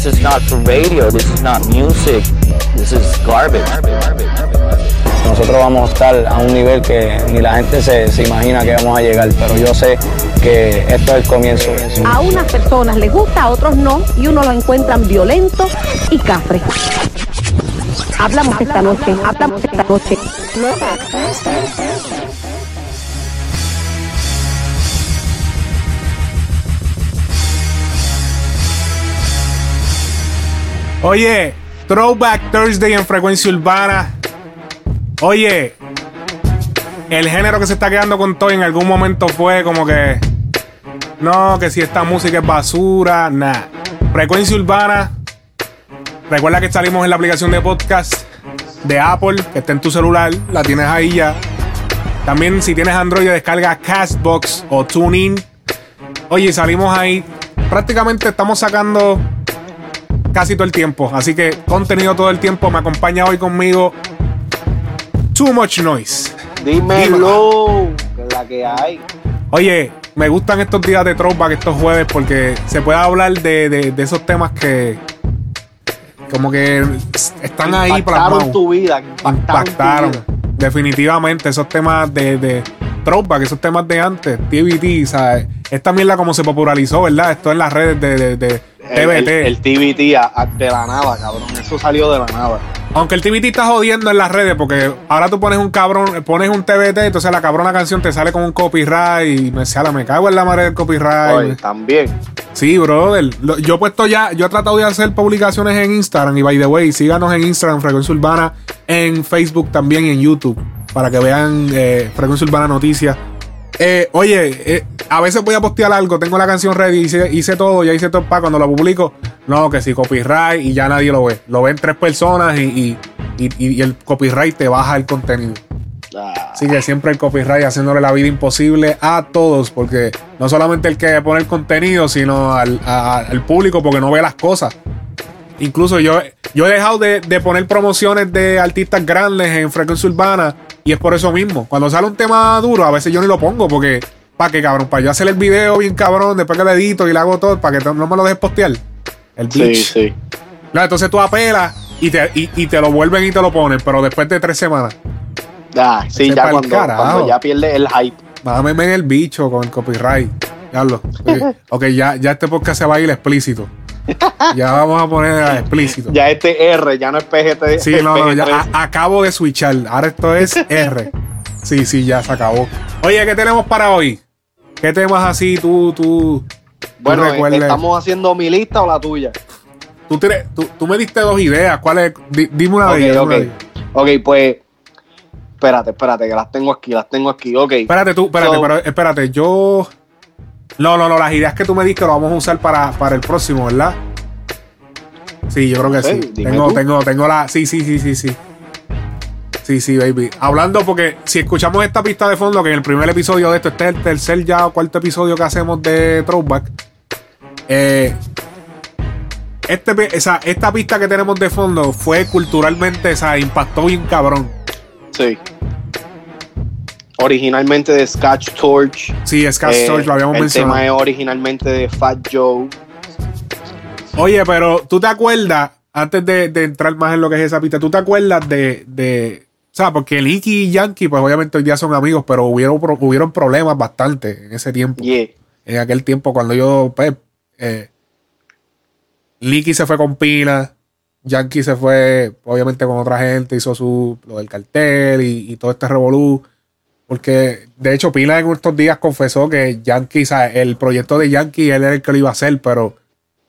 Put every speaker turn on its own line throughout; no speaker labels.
This is not for radio, this is not music, this is garbage.
Nosotros vamos a estar a un nivel que ni la gente se, se imagina que vamos a llegar, pero yo sé que esto es el comienzo.
A unas personas les gusta, a otros no, y uno lo encuentran violento y cafre. Hablamos esta noche, hablamos esta noche.
Oye, Throwback Thursday en frecuencia urbana. Oye, el género que se está quedando con todo en algún momento fue como que. No, que si esta música es basura, nada. Frecuencia urbana. Recuerda que salimos en la aplicación de podcast de Apple, que está en tu celular, la tienes ahí ya. También si tienes Android, descarga Castbox o TuneIn. Oye, salimos ahí. Prácticamente estamos sacando casi todo el tiempo. Así que contenido todo el tiempo. Me acompaña hoy conmigo Too Much Noise.
Dímelo, que es la que hay.
Oye, me gustan estos días de throwback, estos jueves, porque se puede hablar de, de- de esos temas que como que están ahí
Impactaron
plasmados.
tu vida. Impactaron.
Impactaron.
Tu vida.
Definitivamente, esos temas de, de throwback, esos temas de antes, TBT, ¿sabes? Esta mierda como se popularizó, ¿verdad? Esto en las redes de, de, de
El,
TBT.
el, el TBT a- a- de la nada, cabrón. Eso salió de la nada.
Aunque el TBT está jodiendo en las redes, porque ahora tú pones un cabrón, pones un TBT, entonces la cabrona canción te sale con un copyright y me sale, me cago en la madre del copyright.
Oye, también.
Sí, brother. Lo- Yo he puesto ya, yo he tratado de hacer publicaciones en Instagram y by the way, síganos en Instagram, Frecuencia Urbana, en Facebook también y en YouTube, para que vean eh, Frecuencia Urbana Noticias. Eh, oye, eh, a veces voy a postear algo, tengo la canción ready, hice, hice todo, ya hice todo para cuando lo publico. No, que si copyright y ya nadie lo ve. Lo ven tres personas y, y- y- y el copyright te baja el contenido.
Ah,
Así que siempre el copyright haciéndole la vida imposible a todos, porque no solamente el que pone el contenido, sino al, a- al público, porque no ve las cosas. Incluso yo, yo he dejado de, de poner promociones de artistas grandes en frecuencia urbana y es por eso mismo. Cuando sale un tema duro, a veces yo ni lo pongo, porque, ¿para qué cabrón? Para yo hacer el video bien cabrón, después que lo edito y le hago todo, para que no me lo dejes postear. El
sí,
bitch.
sí.
No, entonces tú apelas y te, y, y te lo vuelven y te lo ponen, pero después de tres semanas.
Ah, sí, ya cuando, ya pierde el hype.
Mámeme en el bicho con el copyright. Ok, ok, ya, ya este podcast se va a ir explícito. Ya vamos a poner a explícito.
Ya este R, ya no es PGT.
Sí, no, no, ya
PG-13.
a- acabo de switchar. Ahora esto es R. Sí, sí, ya se acabó. Oye, ¿qué tenemos para hoy? ¿Qué temas así tú, tú,
Bueno, eh,
recuerdes?
¿estamos haciendo mi lista o la tuya?
Tú, tienes- tú- tú me diste dos ideas. ¿Cuál es? Di- dime una
Ok,
de ellas. dime
ok.
una de ellas.
Ok, pues. Espérate, espérate, que las tengo aquí, las tengo aquí. Ok.
Espérate tú, espérate,
So-
pero espérate, yo. No, no, no, las ideas que tú me diste las vamos a usar para, para el próximo, ¿verdad? Sí, yo creo que
sé,
sí. Tengo,
tú.
tengo, tengo la. Sí, sí, sí, sí, sí. Sí, sí, baby. Hablando, porque si escuchamos esta pista de fondo, que en el primer episodio de esto, este es el tercer ya o cuarto episodio que hacemos de Throwback. Eh, este, esa, esta pista que tenemos de fondo fue culturalmente, o sea, impactó bien cabrón.
Sí. Originalmente de Scotch Torch.
Sí, Scott
Eh,
Storch lo habíamos
el
mencionado.
tema es originalmente de Fat Joe.
Oye, pero tú te acuerdas, antes de, de entrar más en lo que es esa pista, ¿tú te acuerdas de, de o sea, porque Nicky y Yankee, pues obviamente hoy día son amigos, pero hubieron, hubieron problemas bastante en ese tiempo.
Yeah.
En aquel tiempo, cuando yo, pues, eh, Nicky se fue con Pina, Yankee se fue, obviamente, con otra gente, hizo su, lo del cartel y, y todo este revolú. Porque, de hecho, Pina en estos días confesó que Yankee, o sea, el proyecto de Yankee, él era el que lo iba a hacer, pero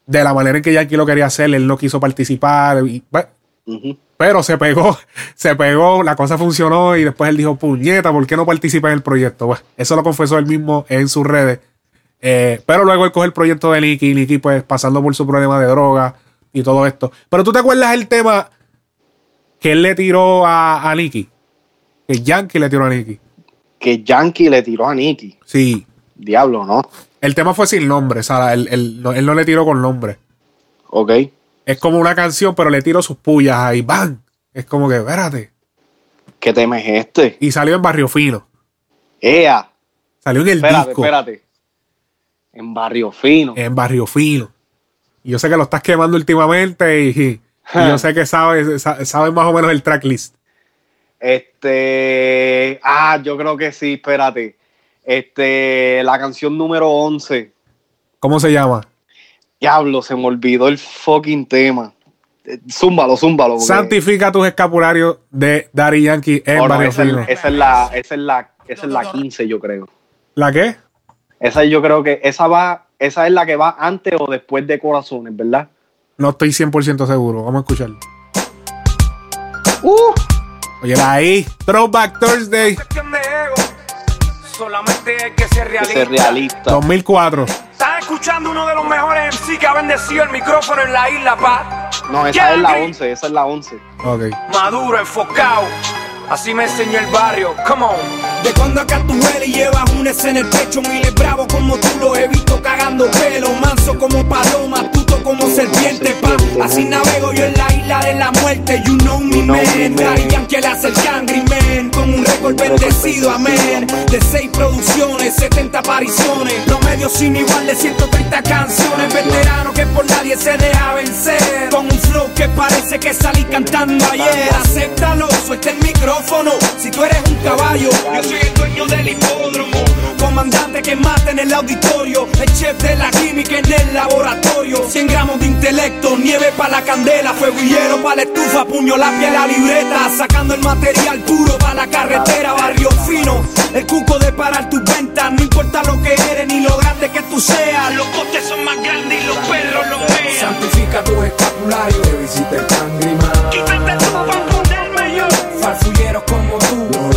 de la manera en que Yankee lo quería hacer, él no quiso participar. Y, bueno,
Ujú.
pero se pegó, se pegó, la cosa funcionó y después él dijo, puñeta, ¿por qué no participa en el proyecto? Bueno, eso lo confesó él mismo en sus redes. Eh, pero luego él coge el proyecto de Nicky, Nicky pues pasando por su problema de droga y todo esto. Pero tú te acuerdas el tema que él le tiró a, a Nicky? Que Yankee le tiró a Nicky.
Que Yankee le tiró a Nicky.
Sí.
Diablo, ¿no?
El tema fue sin nombre, o sea, él, él no- él no le tiró con nombre.
Ok.
Es como una canción, pero le tiró sus pullas ahí, ¡bam! Es como que, espérate.
¿Qué tema es este?
Y salió en Barrio Fino.
¡Ea!
Salió en el
Espérate,
disco.
espérate. En Barrio Fino.
En Barrio Fino. Y yo sé que lo estás quemando últimamente y, y yo sé que sabes, sa- sabes más o menos el tracklist.
Este. Ah, yo creo que sí, espérate. Este. La canción número 11.
¿Cómo se llama?
Diablo, se me olvidó el fucking tema. Eh, Zúmbalo, zúmbalo. porque-
Santifica tus escapularios de Daddy Yankee en
Oh, no, esa es la, esa es la, esa es la 15, yo creo.
¿La qué?
Esa yo creo que esa va, esa es la que va antes o después de Corazones, ¿verdad?
No estoy 100% seguro. Vamos a escucharlo.
Uh,
Oye, ahí. Throwback Thursday.
Solamente hay que ser
que
realista.
ser realista.
2004.
Estás escuchando uno de los mejores MC que ha bendecido el micrófono en la isla, pa.
No, esa es la
Yankee.
11, esa es la 11.
Ok.
Maduro, enfocado. Así me enseñó el barrio. Come on.
De cuando acá tú hueles y llevas un S en el pecho, miles bravo como tú lo he visto cagando pelo, manso como paloma, astuto como serpiente, pa. Así navego yo en la isla de la muerte, you know me, man.
me, man.
Daddy Yankee le hace el cangri, man. Con un récord bendecido, amén. De seis producciones, 70 apariciones, promedio sin igual de 130 canciones. Veterano que por nadie se deja vencer. Con un flow que parece que salí cantando ayer. Acéptalo, suelta el micrófono. Si tú eres un caballo, yo soy el dueño del hipódromo. Comandante que mata en el auditorio. El chef de la química en el laboratorio. 100 gramos de intelecto, nieve para la candela. Fuego y hielo para la estufa, puño, lápiz a la libreta. Sacando el material puro para la carretera, barrio fino. El cuco de parar tus ventas. No importa lo que eres ni lo grande que tú seas. Los postes son más grandes y los perros los vean.
Santifica tu escapulario, te visita el cangrima.
Quítate tú pa' ponerme yo.
Farfulleros como tú,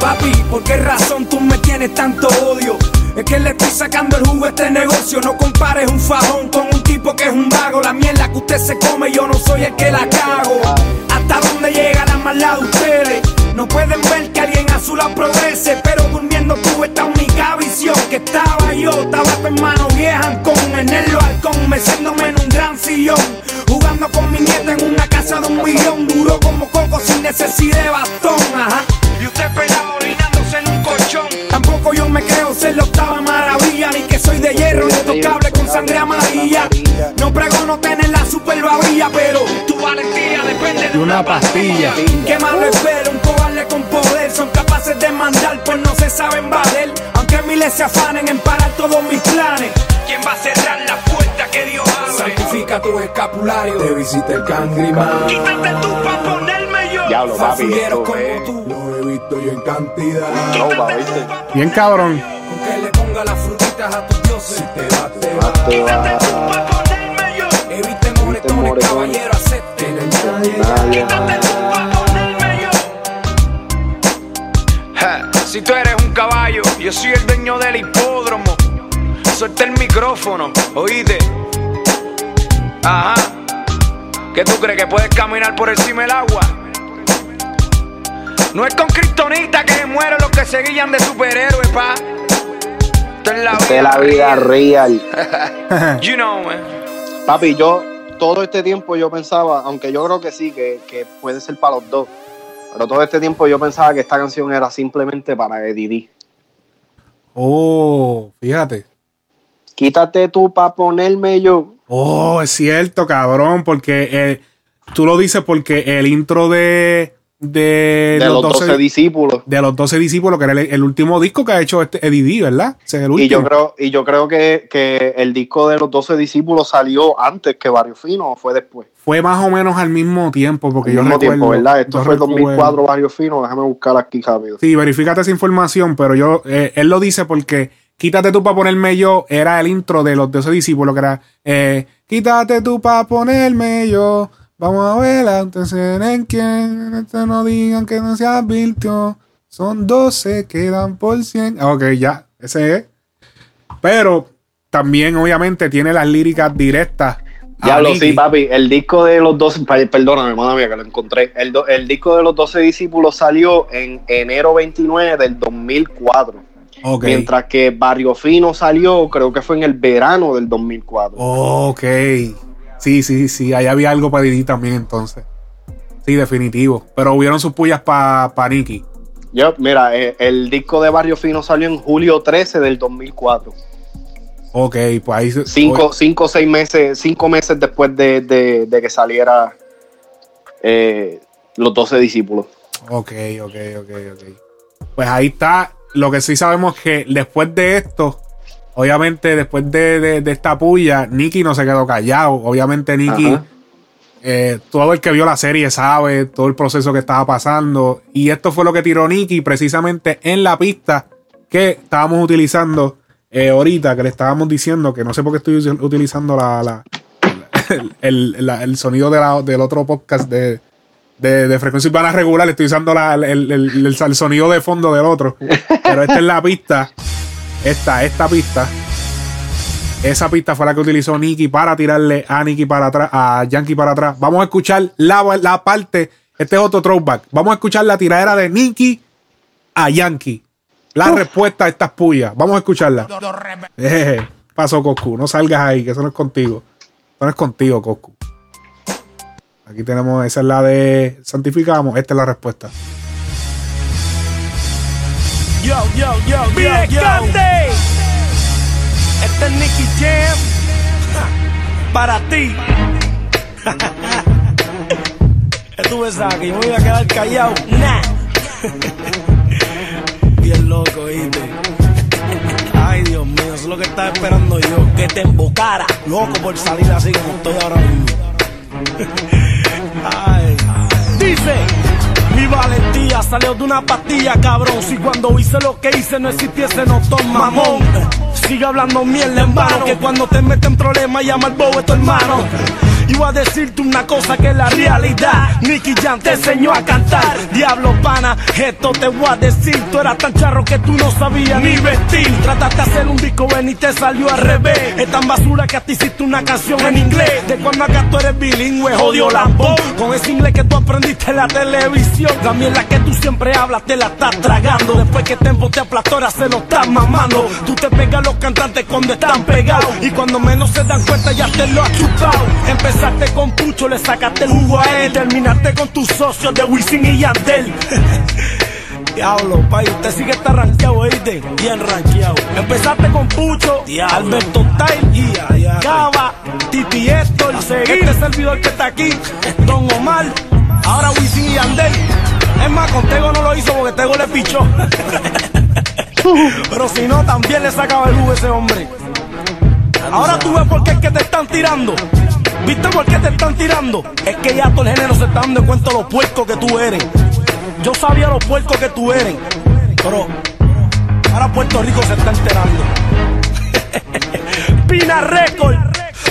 Papi, ¿por qué razón tú me tienes tanto odio? Es que le estoy sacando el jugo a este negocio. No compares un fajón con un tipo que es un vago. La mierda que usted se come, yo no soy el que la cago. ¿Hasta dónde llega la maldad de ustedes? No pueden ver que alguien a su lado progrese. Pero durmiendo tuve esta única visión. Que estaba yo, estaba tu hermano vieja con en el balcón, meciéndome en un gran sillón. Jugando con mi nieta en una casa de un millón. Duro como coco sin necesidad de bastón. Ajá. Y usted pelado orinándose en un colchón. Tampoco yo me creo ser la octava maravilla, ni que soy de hierro, intocable con sangre amarilla. No pregono tener la super babilla, pero tu valentía depende de una pastilla. Qué malo espero, un cobarde con poder. Son capaces de mandar, pues no se saben valer. Aunque miles se afanen en parar todos mis planes. ¿Quién va a cerrar la puerta que Dios abre?
Santifica tu escapulario, te visita el cangrima.
Quítate tú pa' ponerme yo.
Diablo, papi,
Farfulleros
esto
como tú, lo visto y en cantidad.
trova, ¿viste?
Bien cabrón.
Aunque le ponga las frutitas a tus dioses, si te va, te va.
Te
Quítate tú
va.
pa' ponerme yo.
Evite moretones, caballero, acepte. No hay nadie
yo.
Si tú eres un caballo, yo soy el dueño del hipódromo. Suelta el micrófono, oíste. Ajá. ¿Qué tú crees que puedes caminar por encima del agua? No es con Kryptonita que se mueren los que se guían de superhéroes, pa. Esto es la vida.
De la vida real.
You know, man.
Papi, yo todo este tiempo yo pensaba, aunque yo creo que sí, que, que puede ser para los dos, pero todo este tiempo yo pensaba que esta canción era simplemente para Eddie.
Oh, fíjate.
Quítate tú para ponerme yo.
Oh, es cierto, cabrón, porque eh, tú lo dices porque el intro de, de,
De los 12 discípulos.
de los 12 discípulos, que era el, el último disco que ha hecho este Eddie D, ¿verdad? El.
Y yo creo, y yo creo que, que el disco de los 12 discípulos salió antes que Barrio Fino o fue después.
Fue más o menos al mismo tiempo, porque
Al
yo
mismo
recuerdo.
tiempo, ¿verdad? Esto fue
recuerdo.
2004 Barrio Fino, déjame buscar aquí rápido.
Sí, verifícate esa información, pero yo, eh, él lo dice porque quítate tú para ponerme yo, era el intro de los 12 discípulos, que era eh, quítate tú para ponerme yo. Vamos a ver antes en quién, no digan que no se advirtió. Son 12, quedan por 100. Ah, Ok, ya, ese es. Pero también, obviamente, tiene las líricas directas.
Ya lo sí, papi. El disco de los 12, pa- perdóname, hermana mía, que lo encontré. El, do- el disco de los 12 discípulos salió en enero 29 del 2004.
Ok.
Mientras que Barrio Fino salió, creo que fue en el verano del 2004.
Ok. Sí, sí, sí. Ahí había algo para Didi también entonces. Sí, definitivo. Pero hubieron sus pullas para pa Nicky.
Yo, mira, eh, el disco de Barrio Fino salió en julio 13 del 2004.
Ok, pues ahí.
Cinco, cinco seis meses, cinco meses después de, de- de que saliera eh, Los 12 Discípulos.
Ok, ok, ok, ok. Pues ahí está. Lo que sí sabemos es que después de esto, obviamente, después de, de- de esta puya, Nicky no se quedó callado. Obviamente, Nicky, eh, todo el que vio la serie sabe todo el proceso que estaba pasando. Y esto fue lo que tiró Nicky precisamente en la pista que estábamos utilizando eh, ahorita, que le estábamos diciendo que no sé por qué estoy utilizando la, la- el, el- la- el sonido de del otro podcast de, de, de frecuencia urbana regular, estoy usando la- el, el- el- el sonido de fondo del otro. Pero esta es la pista. Esta, esta pista. Esa pista fue la que utilizó Nicky para tirarle a Nicky para atrás, a Yankee para atrás. Vamos a escuchar la, la parte. Este es otro throwback. Vamos a escuchar la tiradera de Nicky a Yankee. La respuesta a estas pullas. Vamos a escucharla. Eh, paso, Coscu. No salgas ahí, que eso no es contigo. Eso no es contigo, Coscu. Aquí tenemos, esa es la de santificamos. Esta es la respuesta.
Yo, yo, yo, yo, yo. Este es Nicky Jam. Ja, Para ti. ¿Qué tú pensabas? Que yo me iba a quedar callado. Nah. Bien loco, ¿viste? Ay, Dios mío, eso es lo que estaba esperando yo. Que te embocara. Loco por salir así como estoy ahora mismo. Ay. Dice, valentía salió de una pastilla, cabrón. Si cuando hice lo que hice no existiese, no toma mamón. Sigue hablando mierda en vano, que cuando te meten problemas llama al bobo de tu hermano. Voy a decirte una cosa que es la realidad. Nicky Jam te enseñó a cantar. Diablo pana, esto te voy a decir. Tú eras tan charro que tú no sabías ni vestir. Trataste de hacer un disco ven y te salió al revés. Es tan basura que hasta hiciste una canción en inglés. De cuando acá tú eres bilingüe, jodió lambón. Con ese inglés que tú aprendiste en la televisión. La mierda que tú siempre hablas te la estás tragando. Después que Tempo te aplastó, ahora se lo estás mamando. Tú te pegas a los cantantes cuando están pegados. Y cuando menos se dan cuenta ya te lo has chupado. Empezaste con Pucho, le sacaste el jugo a él. Terminaste con tus socios de Wisin y Yandel. Diablo, pay, usted sí que está rankeado, oíste. Bien rankeado. Empezaste con Pucho, Alberto Tail, Cava, Titi Héctor, este servidor que está aquí, Don Omar, ahora Wisin y Yandel. Es más, con Tego no lo hizo porque Tego le pichó. Pero si no, también le sacaba el jugo a ese hombre. Ahora tú ves por qué es que te están tirando. ¿Viste por qué te están tirando? Es que ya todo el género se está dando cuenta de lo puerco que tú eres. Yo sabía lo puerco que tú eres. Pero ahora Puerto Rico se está enterando. Pina Record,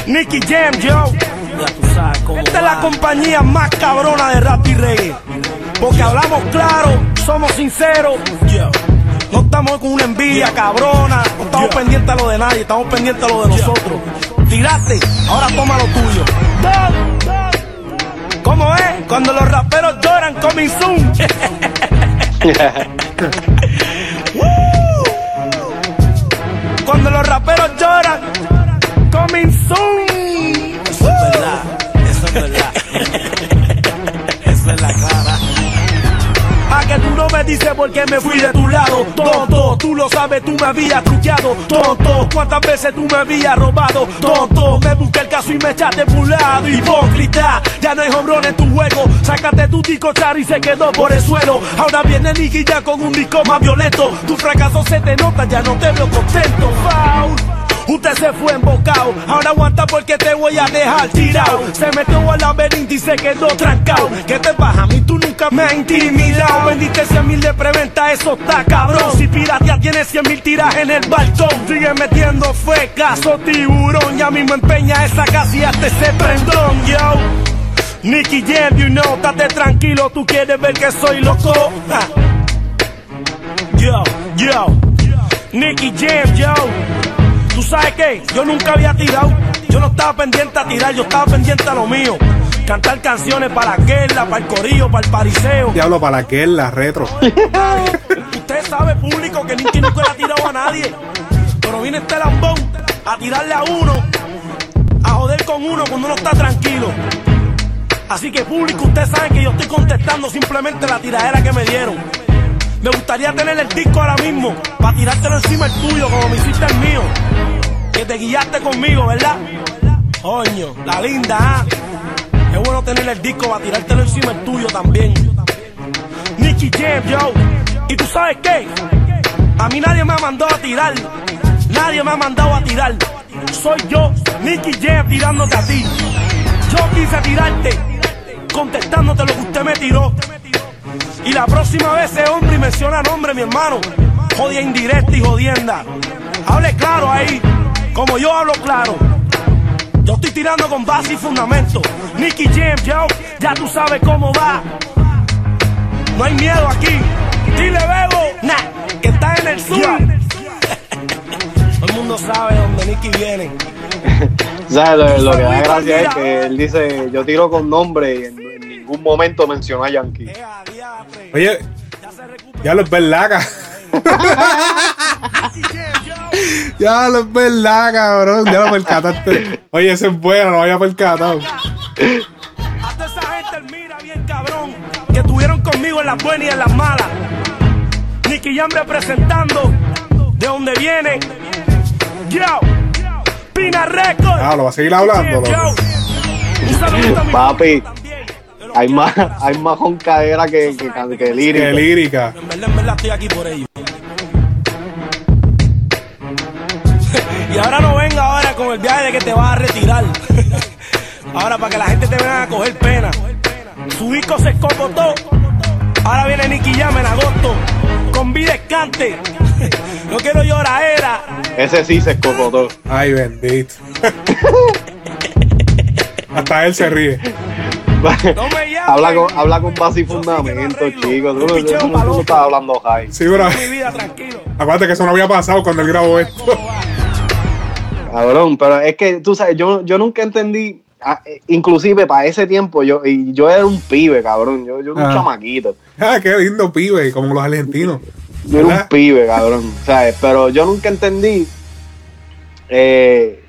Nicky Jam, yo. Esta es la compañía más cabrona de rap y reggae. Porque hablamos claro, somos sinceros. No estamos con una envidia cabrona. No estamos pendientes a lo de nadie, estamos pendientes a lo de nosotros. Tiraste, ahora toma lo tuyo. ¿Cómo es? Cuando los raperos lloran, coming soon. me dices por qué me fui de tu lado, tonto. Tú lo sabes, tú me habías truqueado, tonto. ¿Cuántas veces tú me habías robado, tonto? Me busqué el caso y me echaste por un lado, hipócrita. Ya no hay hombrón en tu juego. Sácate tu disco char y se quedó por el suelo. Ahora viene Nicky ya con un disco más violento. Tu fracaso se te nota, ya no te veo contento. Usted se fue embocado, ahora aguanta porque te voy a dejar tirado. Se metió al laberinto y se quedó trancado. ¿Qué te pasa? A mí tú nunca me has intimidado. Vendiste 100 mil de preventa, eso está cabrón. Si piratea tienes 100 mil tiras en el balcón. Sigue metiendo fue caso tiburón. Ya mismo empeña esa casa y hasta ese prendón, yo. Nicky Jam, you know, estate tranquilo, tú quieres ver que soy loco. Ja. Yo, yo, Nicky Jam, yo. ¿Tú sabes qué? Yo nunca había tirado. Yo no estaba pendiente a tirar, yo estaba pendiente a lo mío. Cantar canciones para aquella, para el corillo, para el pariseo.
Diablo, para qué la retro.
Usted sabe, público, que Nicky nunca le ha tirado a nadie. Pero viene este lambón a tirarle a uno, a joder con uno cuando uno está tranquilo. Así que público, ustedes saben que yo estoy contestando simplemente la tiradera que me dieron. Me gustaría tener el disco ahora mismo para tirártelo encima el tuyo como me hiciste el mío. Que te guiaste conmigo, ¿verdad? Coño, la linda, ¿ah? Es bueno tener el disco para tirártelo encima el tuyo también. Nicky Jam, yo. ¿Y tú sabes qué? A mí nadie me ha mandado a tirar. Nadie me ha mandado a tirar. Soy yo, Nicky Jam, tirándote a ti. Yo quise tirarte, contestándote lo que usted me tiró. Y la próxima vez ese hombre y menciona nombre, mi hermano. Jodia indirecta y jodienda. Hable claro ahí, como yo hablo claro. Yo estoy tirando con base y fundamento. Nicky Jam, yo, ya tú sabes cómo va. No hay miedo aquí. Dile, Bebo, nah, que está en el sur. Todo el mundo sabe dónde Nicky viene.
¿Sabes? Lo, lo que da gracia es que él dice, yo tiro con nombre y en, en ningún momento menciona a Yankee.
Oye, ya lo es verdad, Ya lo es verdad, cabrón. Ya lo percataste. Oye, ese es bueno, no había percatado.
A toda esa gente mira bien cabrón que estuvieron conmigo en las buenas y en las malas. Nicky Jam representando de donde viene. Yo, Pina Records.
Ah, lo va a seguir hablando.
Yo,
loco.
Papi, Hay más, hay más joncadera que, que, que, que lírica.
Qué lírica.
En verdad, en verdad estoy aquí por ellos. Con el viaje de que te vas a retirar. ahora para que la gente te venga a coger pena. Su disco se escopotó. Ahora viene Nicky Jam en agosto. Con vida escante. no quiero lloradera.
Ese sí se escocotó.
Ay, bendito. Hasta él se ríe.
No me llames.
habla, con, habla con base y fundamento, chicos. Tú, tú, tú no estás hablando high.
Sí, bro.
Mi vida, tranquilo.
Acuérdate que eso no había pasado cuando él grabó esto.
Cabrón, pero es que tú sabes, yo, yo nunca entendí, ah, eh, inclusive para ese tiempo, yo, y yo era un pibe, cabrón, yo, yo era un
Ah.
chamaquito.
Ah, qué lindo pibe, como los argentinos.
Yo era un pibe, cabrón, ¿sabes? Pero yo nunca entendí eh,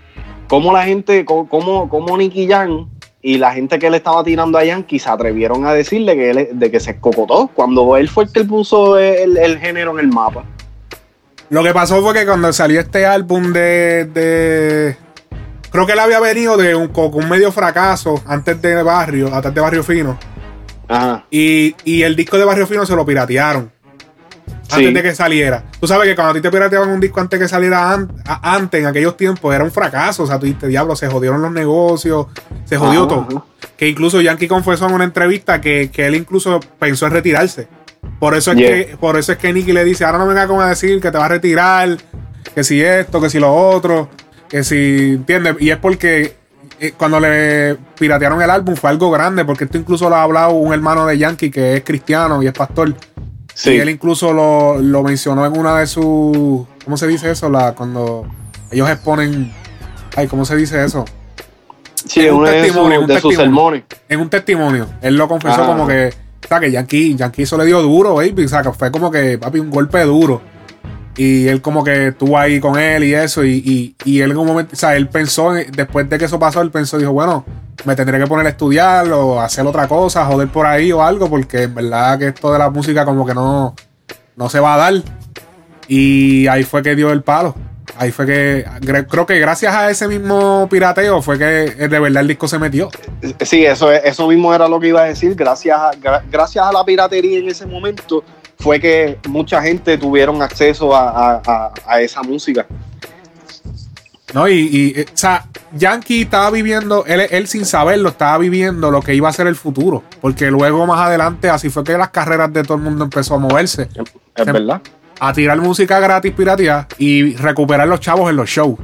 cómo la gente, cómo, cómo, Nicky Jam y la gente que le estaba tirando a Yankee se atrevieron a decirle que él, de que se escocotó cuando él fue el que puso el, el género en el mapa.
Lo que pasó fue que cuando salió este álbum de. de- creo que él había venido de un, con un medio fracaso antes de Barrio, antes de Barrio Fino.
Ajá.
Y, y el disco de Barrio Fino se lo piratearon.
Sí.
Antes de que saliera. Tú sabes que cuando a ti te pirateaban un disco antes de que saliera an- antes, en aquellos tiempos, era un fracaso. O sea, tú dijiste, diablo, se jodieron los negocios, se jodió
Ajá,
todo.
ajá.
Que incluso Yankee confesó en una entrevista que, que él incluso pensó en retirarse. Por eso es
Yeah.
que, por eso es que Nicky le dice, ahora no venga como a decir que te va a retirar, que si esto, que si lo otro, que si, ¿entiendes? Y es porque eh, cuando le piratearon el álbum fue algo grande, porque esto incluso lo ha hablado un hermano de Yankee que es cristiano y es pastor.
Sí.
Y él incluso lo, lo mencionó en una de sus. ¿Cómo se dice eso? La, cuando ellos exponen. Ay, ¿cómo se dice eso?
Sí,
es un
de,
testimonio,
sus-
un
de sus sermones.
En un testimonio. Él lo confesó
Ah.
como que. O sea, que Yankee, Yankee eso le dio duro, baby. O sea, que fue como que, papi, un golpe duro. Y él como que estuvo ahí con él y eso. Y, y, y él en un momento, o sea, él pensó, en- después de que eso pasó, él pensó, dijo, bueno, me tendré que poner a estudiar o hacer otra cosa, joder por ahí o algo, porque en verdad que esto de la música como que no, no se va a dar. Y ahí fue que dio el palo. Ahí fue que, creo que gracias a ese mismo pirateo fue que eh, de verdad el disco se metió.
Sí, eso, es- eso mismo era lo que iba a decir. Gracias a, gra- gracias a la piratería en ese momento fue que mucha gente tuvieron acceso a, a- esa música.
¿No? Y, y, eh, o sea, Yankee estaba viviendo, él, él sin saberlo, estaba viviendo lo que iba a ser el futuro. Porque luego más adelante, así fue que las carreras de todo el mundo empezó a moverse.
Es
Se-
verdad.
A tirar música gratis pirateada y recuperar los chavos en los shows,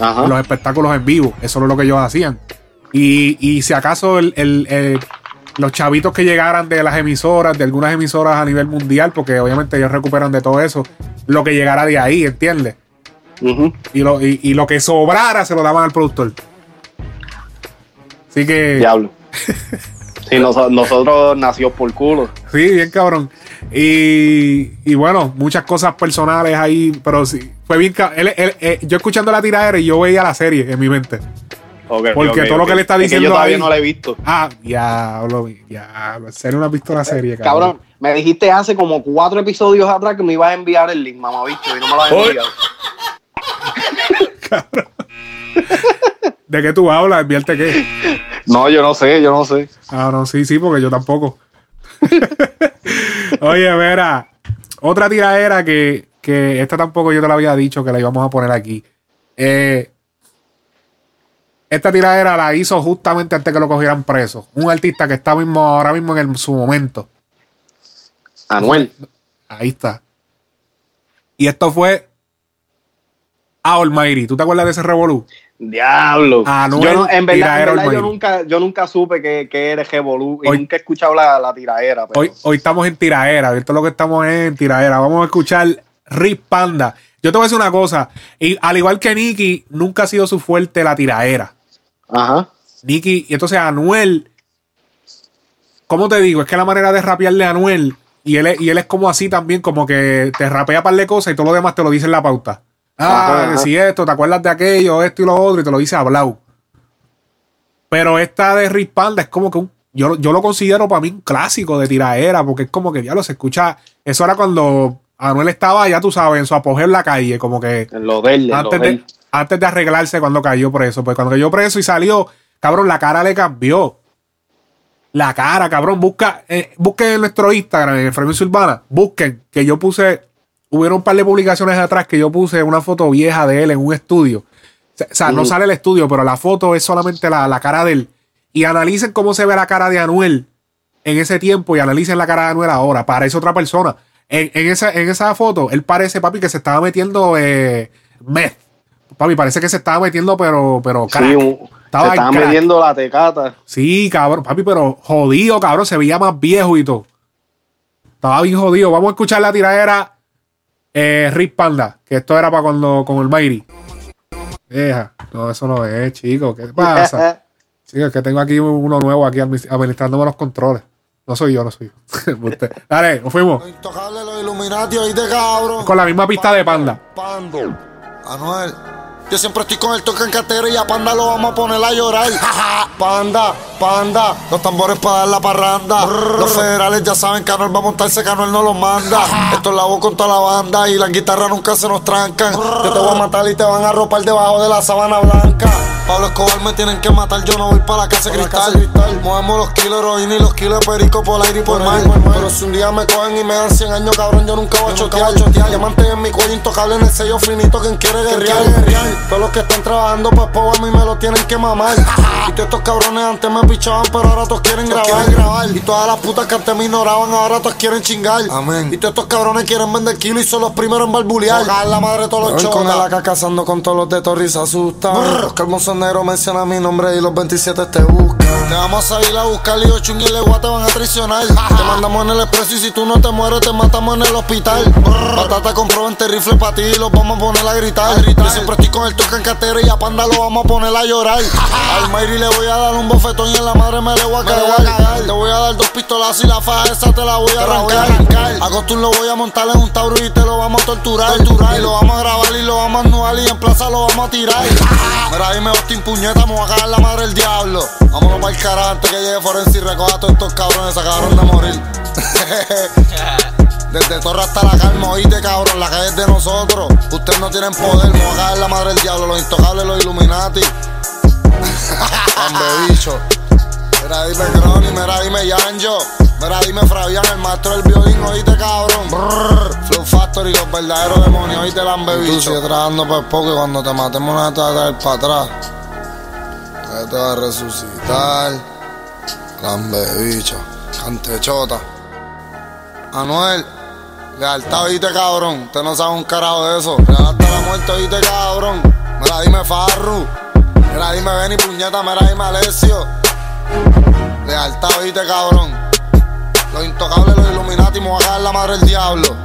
Ajá.
en los espectáculos en vivo. Eso es lo que ellos hacían. Y, y si acaso el, el, eh, los chavitos que llegaran de las emisoras, de algunas emisoras a nivel mundial, porque obviamente ellos recuperan de todo eso, lo que llegara de ahí, ¿entiendes? Y lo, y, y lo que sobrara se lo daban al productor. Así que.
Diablo. Sí, noso- nosotros nació por culo.
Sí, bien cabrón. Y, y bueno, muchas cosas personales ahí, pero sí, fue bien él- él- eh, Yo escuchando la tiradera y yo veía la serie en mi mente. Porque todo lo que le está
Es que
diciendo
yo todavía
ahí-
no la he visto.
Ah, diablo, diablo. Serio, no has visto la serie, cabrón.
Cabrón, me dijiste hace como cuatro episodios atrás que me ibas a enviar el link, mamá, visto, y no me lo has enviado.
¿De qué tú hablas? ¿Enviarte qué?
No, yo no sé, yo no sé.
Ah, no, sí, sí, porque yo tampoco. Oye, Vera, otra tiradera que, que esta tampoco yo te la había dicho que la íbamos a poner aquí. Eh, esta tiradera la hizo justamente antes que lo cogieran preso. Un artista que está mismo, ahora mismo en el- su momento.
Anuel.
Ahí está. Y esto fue Almighty. ¿Tú te acuerdas de ese revolú?
Diablo.
Anuel,
yo no- en verdad, en verdad yo, nunca, yo nunca supe que, que eres Revolú y
Hoy-
nunca he escuchado la, la tiradera. pero-
Hoy, hoy estamos en tiraera, esto es lo que estamos en tiraera. Vamos a escuchar Rip Panda. Yo te voy a decir una cosa, y al igual que Nicky, nunca ha sido su fuerte la tiraera.
Ajá.
Nicky, y entonces Anuel, ¿cómo te digo? Es que la manera de rapearle a Anuel, y él, es, y él es como así también, como que te rapea par de cosas y todo lo demás te lo dice en la pauta. Ah,
Ajá,
que
ajá.
si esto, te acuerdas de aquello, esto y lo otro, y te lo dice hablado. Pero esta de Rip Panda es como que un, yo, yo lo considero para mí un clásico de tiraera, porque es como que ya lo se escucha. Eso era cuando Anuel estaba, ya tú sabes, en su apogeo en la calle, como que
En lo en lo
antes
de
antes de arreglarse cuando cayó preso. Pues cuando cayó preso y salió, cabrón, la cara le cambió. La cara, cabrón. Busca, eh, busquen en nuestro Instagram, en Frecuencia Urbana. Busquen que yo puse. Hubieron un par de publicaciones atrás que yo puse una foto vieja de él en un estudio. O sea, no sale el estudio, pero la foto es solamente la, la cara de él. Y analicen cómo se ve la cara de Anuel en ese tiempo y analicen la cara de Anuel ahora. Parece otra persona. En, en esa, en esa foto, él parece, papi, que se estaba metiendo eh, meth. Papi, parece que se estaba metiendo, pero, pero crack.
Sí, un-
Estaba
se
crack.
metiendo la tecata.
Sí, cabrón, papi, pero jodido, cabrón. Se veía más viejo y todo. Estaba bien jodido. Vamos a escuchar la tiradera eh, Rick Panda, que esto era para cuando con el Mayri. Deja. No, eso no es, chico. ¿Qué pasa? Sí, es que tengo aquí uno nuevo aquí admi- administrándome los controles. No soy yo, no soy yo. Usted. Dale, nos fuimos.
Intocable los Illuminati, oíste cabrón.
Con la misma pista de Panda.
Pando. Anuel. Yo siempre estoy con el toque en cartera y a Panda lo vamos a poner a llorar. panda, panda. Los tambores para dar la parranda. Los federales ya saben que Anuel va a montarse, que Anuel no los manda. Esto es la voz con toda la banda y las guitarras nunca se nos trancan. Yo te voy a matar y te van a ropar debajo de la sábana blanca. Pablo Escobar me tienen que matar, yo no voy para la casa de cristal. Movemos los kilos heroína y los kilos de perico por aire y por mar. Pero si un día me cogen y me dan 100 años, cabrón, yo nunca voy a chotear. Diamante en mi cuello intocable en el sello finito, quien quiere guerrear. Todos los que están trabajando, pues po, a mí me lo tienen que mamar. Y todos estos cabrones antes me pichaban, pero ahora todos quieren grabar. Y todas las putas que antes me ignoraban, ahora todos quieren chingar. Amén. Y todos estos cabrones quieren vender kilos y son los primeros en barbulear. la madre de todos los chotas. Con el AK cazando con todos los de asustan. Los negros mencionan mi nombre y los 27 te buscan. Te vamos a ir a buscar y ocho y el te van a traicionar. Te mandamos en el expreso y si tú no te mueres te matamos en el hospital. Batata compró 20 rifles para ti y los vamos a poner a gritar. Yo siempre estoy con el toque en cartera y a Panda lo vamos a poner a llorar. Al Mayri le voy a dar un bofetón y en la madre me le voy a cagar. Te voy a dar dos pistolazos y la faja esa te la voy a arrancar. A Costum lo voy a montar en un tauro y te lo vamos a torturar. Y lo vamos a grabar y lo vamos a anuar y en plaza lo vamos a tirar. Mira, dime Austin puñeta, vamos a cagar la madre del diablo. Vámonos para el carajo antes que llegue Forense y recoja a todos estos cabrones, se acabaron de morir. Desde Torre hasta la calma, oíste cabrón, la calle es de nosotros. Ustedes no tienen poder, vamos a cagar la madre del diablo, los intocables, los Illuminati. Hambre bicho. Mira, dime Crony, mira, dime Yanjo. Mira, dime Fabián, el maestro del violín, oíste cabrón. Brrr, Flow Factory, los verdaderos demonios, oíste el hambre bicho. Tú sigues trabajando por poco y cuando te matemos no te va a traer para atrás. Te va a resucitar. Lambe bicho, cantechota. Anuel, lealtad, oíste cabrón. Usted no sabe un carajo de eso. Lealtad la muerte, oíste cabrón. Mira, dime Farru. Mira, dime Benny Puñeta, mira, dime Alessio. Lealtad, oíste cabrón. Los intocables, los Illuminati, me voy a la madre del diablo.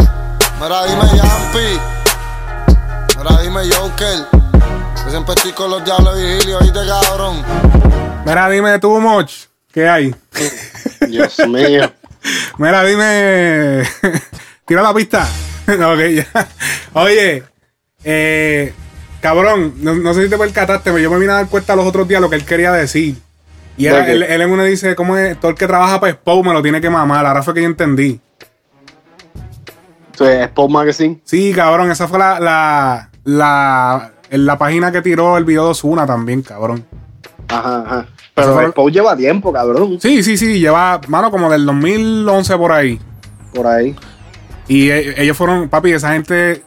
Mira, dime Yampi. Mira, dime Joker. Yo siempre estoy con los diablos de vigilio, oíste cabrón.
Mira, dime tú, Moch. ¿Qué hay?
Dios mío.
Mira, dime. Tira la pista. ok, ya. Oye, eh, Cabrón, no, no sé si te percataste, pero yo me vine a dar cuenta los otros días lo que él quería decir. Y él, él en uno dice, ¿cómo es? Todo el que trabaja para Expo me lo tiene que mamar. Ahora fue que yo entendí.
Entonces, Sport Magazine.
Sí, cabrón, esa fue la, la, la, en la página que tiró el video de Osuna también, cabrón.
Ajá, ajá. Pero
fue-
Sport lleva tiempo, cabrón.
Sí, sí, sí, lleva, mano, como del 2011 por ahí.
Por ahí.
Y e- ellos fueron, papi, esa gente,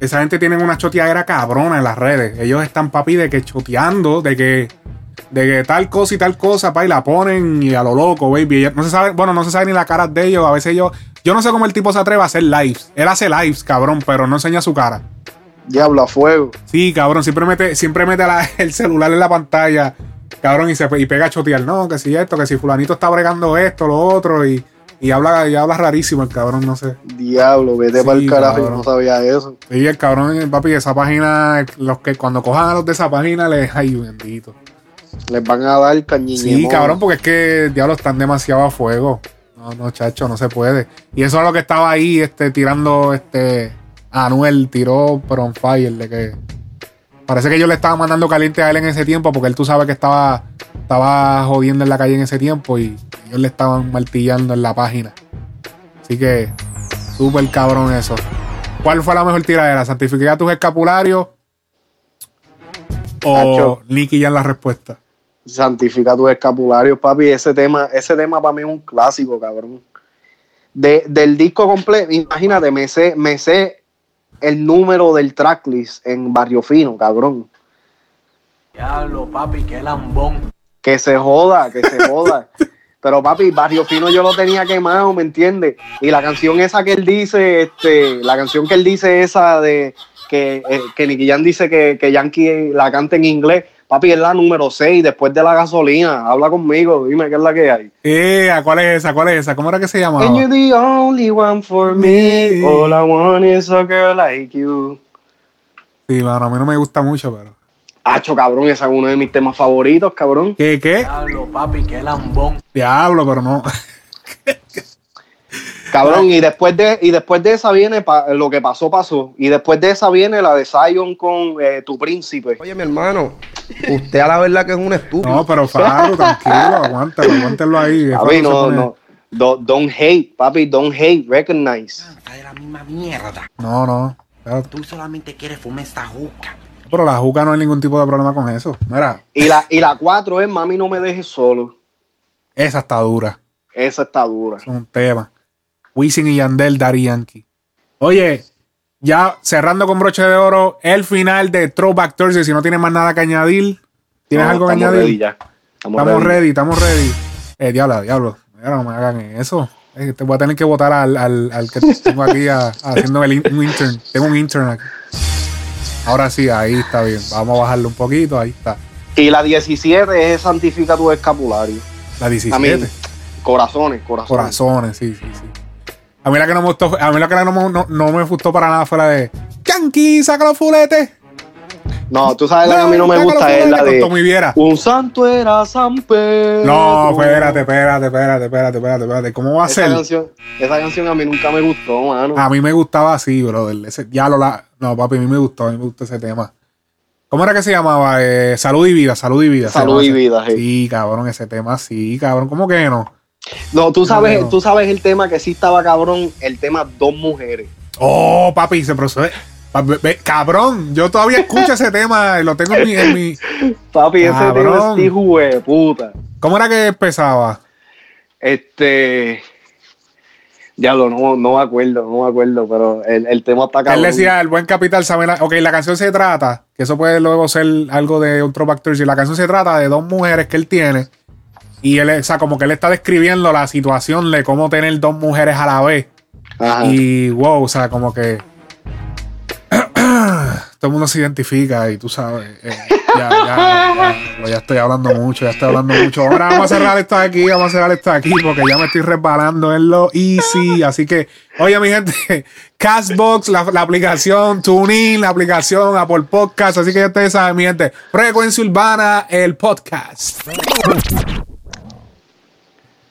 esa gente tiene una choteadera cabrona en las redes. Ellos están, papi, de que choteando, de que, de que tal cosa y tal cosa, pa, y la ponen y a lo loco, baby. No se sabe, bueno, no se sabe ni la cara de ellos. A veces ellos, yo no sé cómo el tipo se atreve a hacer lives. Él hace lives, cabrón, pero no enseña su cara.
Diablo a fuego.
Sí, cabrón, siempre mete, siempre mete la- el celular en la pantalla, cabrón, y se y pega a chotear. No, que si esto, que si fulanito está bregando esto, lo otro, y, y habla, y habla rarísimo el cabrón, no sé.
Diablo, vete
Sí,
para el carajo, yo no sabía eso.
Sí, el cabrón, papi, esa página, los que cuando cojan a los de esa página, les, ay, bendito.
Les van a dar cañiñe.
Sí, cabrón, porque es que, diablo, están demasiado a fuego. No, no, chacho, no se puede. Y eso es lo que estaba ahí, este, tirando, este, Anuel tiró, pero on fire, de que parece que yo le estaba mandando caliente a él en ese tiempo, porque él tú sabes que estaba, estaba jodiendo en la calle en ese tiempo y ellos le estaban martillando en la página. Así que, súper cabrón eso. ¿Cuál fue la mejor tiradera? ¿Santificar tus escapularios? ¿O. Nicky ya en la respuesta?
Santifica tus escapularios, papi. Ese tema, ese tema para mí es un clásico, cabrón. De, del disco completo, imagínate, me sé, me sé el número del tracklist en Barrio Fino, cabrón.
Diablo, papi, qué lambón.
Que se joda, que se joda. Pero papi, Barrio Fino yo lo tenía quemado, ¿me entiendes? Y la canción esa que él dice, este, la canción que él dice esa de que, eh, que Nicky Jam dice que, que Yankee la canta en inglés, papi, es la número 6, después de la gasolina. Habla conmigo, dime qué es la que hay.
Eh, ¿cuál es esa? ¿Cuál es esa? ¿Cómo era que se llamaba?
And you're the only one for me. All I want is a girl like you.
Sí, mano, a mí no me gusta mucho, pero.
Hacho, cabrón, ese es uno de mis temas favoritos, cabrón.
¿Qué, qué?
Diablo, papi, qué lambón.
Diablo, pero no.
Cabrón, y después de, y después de esa viene pa- lo que pasó, pasó. Y después de esa viene la de Zion con eh, tu príncipe.
Oye, mi hermano, usted a la verdad que es un estúpido.
No, pero Faro, tranquilo, aguántalo, aguántelo ahí. se
no,
pone-
no. Do- don't hate, papi, don't hate, recognize.
Está de la misma mierda.
No, no. Claro,
Tú solamente quieres fumar esta juca.
Pero la juca no hay ningún tipo de problema con eso. Mira,
Y la, y la cuatro es Mami, no me dejes solo.
esa está dura.
Esa está dura.
Es un tema. Wisin y Yandel, Daddy Yankee. Oye, ya cerrando con broche de oro, el final de Throwback Thursday. Si no tienes más nada que añadir, ¿tienes
No,
algo que
estamos
añadir?
ready ya. Estamos,
Estamos
ready.
ready, estamos ready. Eh, diablo, diablo. No me hagan eso. Eh, te voy a tener que votar al, al, al que tengo aquí a- haciendo el in- un intern. Tengo un intern aquí. Ahora sí, ahí está bien. Vamos a bajarlo un poquito, ahí está.
Y la 17 es Santifica tu escapulario.
La
A mí,
17.
corazones, corazones.
Corazones, sí, sí, sí. A mí la que no me gustó, a mí la que no, me- no, no me gustó para nada fue la de Yankee, saca los fuletes.
No, tú sabes la que a mí no me gusta, es la de. Un santo era San Pedro.
No, espérate, espérate, espérate, espérate, espérate, espérate. ¿Cómo va a
Esa
ser?
canción, esa canción a mí nunca me gustó, mano.
A mí me gustaba así, brother. Ese- ya lo la. No, papi, a mí me gustó, a mí me gustó ese tema. ¿Cómo era que se llamaba? Eh, salud y vida, salud y vida.
Salud y vida, sí.
Sí, cabrón, ese tema sí, cabrón. ¿Cómo que no?
No, tú sabes,
No.
tú sabes el tema que sí estaba cabrón, el tema Dos Mujeres.
Oh, papi, se procede. Ve- ve- Cabrón, yo todavía escucho ese tema, lo tengo en mi, en mi-
Papi, ese tema es de puta.
¿Cómo era que empezaba?
Este. Diablo, no, no me acuerdo, no me acuerdo, pero el, el tema está
Él
cabrón.
decía, el buen capital sabe la... Ok, la canción se trata, que eso puede luego ser algo de otro factor. Si la canción se trata de dos mujeres que él tiene, y él, o sea, como que él está describiendo la situación de cómo tener dos mujeres a la vez.
Ajá.
Y wow, o sea, como que todo el mundo se identifica y tú sabes, eh, ya, ya, ya, estoy hablando mucho, ya estoy hablando mucho. Ahora vamos a cerrar esto aquí, vamos a cerrar esto aquí porque ya me estoy resbalando en lo easy. Así que, oye, mi gente, Castbox, la, la aplicación TuneIn, la aplicación Apple Podcast. Así que ya ustedes saben, mi gente, Frecuencia Urbana, el podcast.